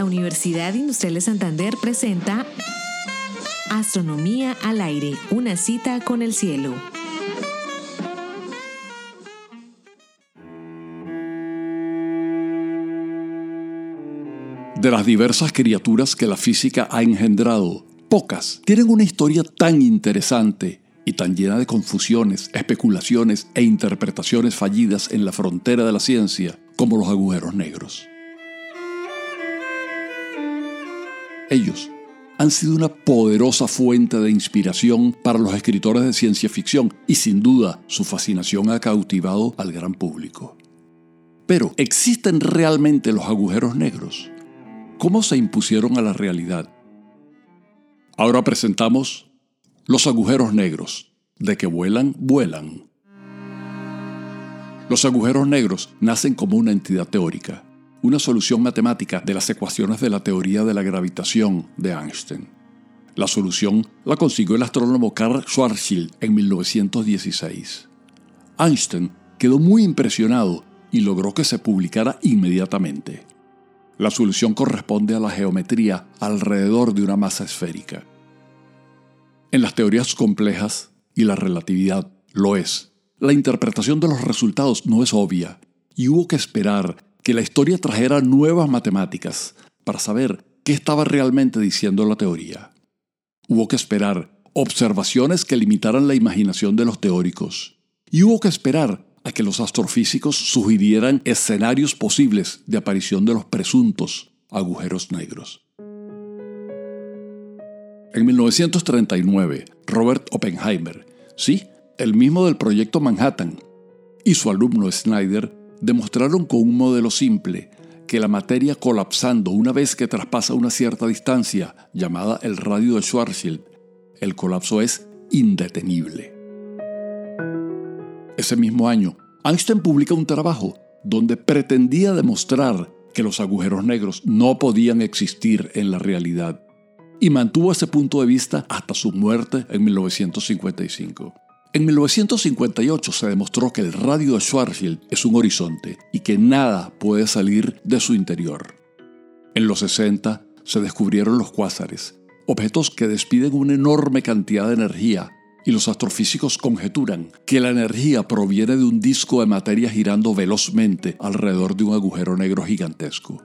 La Universidad Industrial de Santander presenta Astronomía al aire, una cita con el cielo. De las diversas criaturas que la física ha engendrado, pocas tienen una historia tan interesante y tan llena de confusiones, especulaciones e interpretaciones fallidas en la frontera de la ciencia como los agujeros negros. Ellos han sido una poderosa fuente de inspiración para los escritores de ciencia ficción y sin duda su fascinación ha cautivado al gran público. Pero, ¿existen realmente los agujeros negros? ¿Cómo se impusieron a la realidad? Ahora presentamos los agujeros negros. De que vuelan, vuelan. Los agujeros negros nacen como una entidad teórica, una solución matemática de las ecuaciones de la teoría de la gravitación de Einstein. La solución la consiguió el astrónomo Karl Schwarzschild en 1916. Einstein quedó muy impresionado y logró que se publicara inmediatamente. La solución corresponde a la geometría alrededor de una masa esférica. En las teorías complejas, y la relatividad lo es, la interpretación de los resultados no es obvia, y hubo que esperar que la historia trajera nuevas matemáticas para saber qué estaba realmente diciendo la teoría. Hubo que esperar observaciones que limitaran la imaginación de los teóricos, y hubo que esperar a que los astrofísicos sugirieran escenarios posibles de aparición de los presuntos agujeros negros. En 1939, Robert Oppenheimer, sí, el mismo del proyecto Manhattan, y su alumno Snyder demostraron con un modelo simple que la materia colapsando una vez que traspasa una cierta distancia, llamada el radio de Schwarzschild, el colapso es indetenible. Ese mismo año, Einstein publica un trabajo donde pretendía demostrar que los agujeros negros no podían existir en la realidad y mantuvo ese punto de vista hasta su muerte en 1955. En 1958 se demostró que el radio de Schwarzschild es un horizonte y que nada puede salir de su interior. En los 60 se descubrieron los cuásares, objetos que despiden una enorme cantidad de energía y los astrofísicos conjeturan que la energía proviene de un disco de materia girando velozmente alrededor de un agujero negro gigantesco.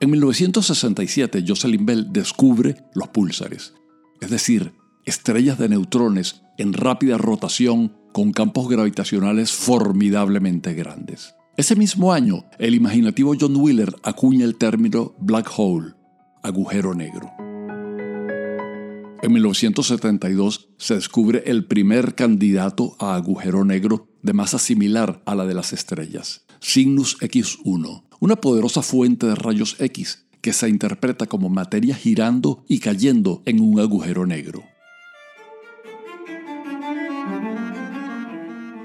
En 1967, Jocelyn Bell descubre los púlsares, es decir, estrellas de neutrones en rápida rotación con campos gravitacionales formidablemente grandes. Ese mismo año, el imaginativo John Wheeler acuña el término black hole, agujero negro. En 1972 se descubre el primer candidato a agujero negro de masa similar a la de las estrellas, Cygnus X1, una poderosa fuente de rayos X que se interpreta como materia girando y cayendo en un agujero negro.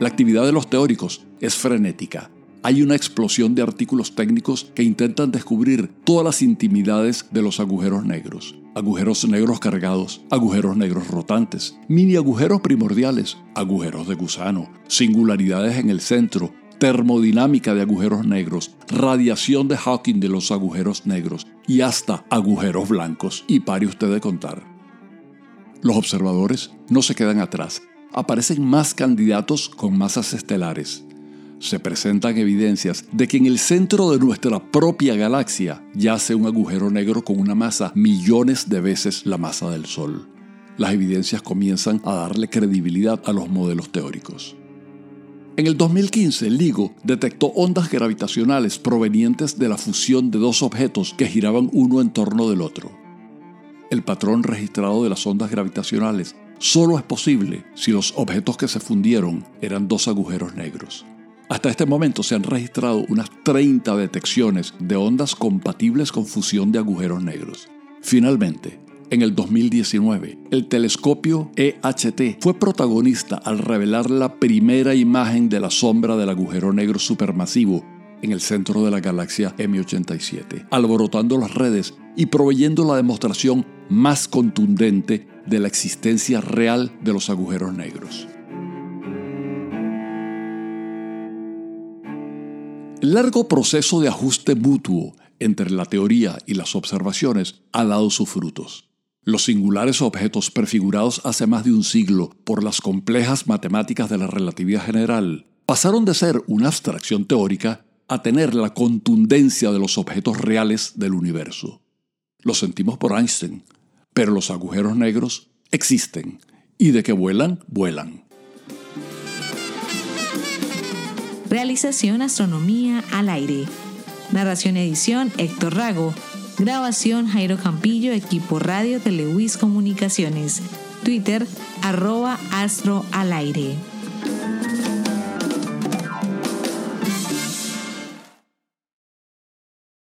La actividad de los teóricos es frenética. Hay una explosión de artículos técnicos que intentan descubrir todas las intimidades de los agujeros negros. Agujeros negros cargados, agujeros negros rotantes, mini agujeros primordiales, agujeros de gusano, singularidades en el centro, termodinámica de agujeros negros, radiación de Hawking de los agujeros negros y hasta agujeros blancos. Y pare usted de contar. Los observadores no se quedan atrás. Aparecen más candidatos con masas estelares. Se presentan evidencias de que en el centro de nuestra propia galaxia yace un agujero negro con una masa millones de veces la masa del Sol. Las evidencias comienzan a darle credibilidad a los modelos teóricos. En el 2015, LIGO detectó ondas gravitacionales provenientes de la fusión de dos objetos que giraban uno en torno del otro. El patrón registrado de las ondas gravitacionales solo es posible si los objetos que se fundieron eran dos agujeros negros. Hasta este momento se han registrado unas 30 detecciones de ondas compatibles con fusión de agujeros negros. Finalmente, en el 2019, el telescopio EHT fue protagonista al revelar la primera imagen de la sombra del agujero negro supermasivo en el centro de la galaxia M87, alborotando las redes y proveyendo la demostración más contundente de la existencia real de los agujeros negros. El largo proceso de ajuste mutuo entre la teoría y las observaciones ha dado sus frutos. Los singulares objetos prefigurados hace más de un siglo por las complejas matemáticas de la relatividad general pasaron de ser una abstracción teórica a tener la contundencia de los objetos reales del universo. Lo sentimos por Einstein, pero los agujeros negros existen y de que vuelan, vuelan. Realización Astronomía al aire. Narración edición Héctor Rago. Grabación Jairo Campillo, equipo radio Telewis Comunicaciones. Twitter arroba astro al aire.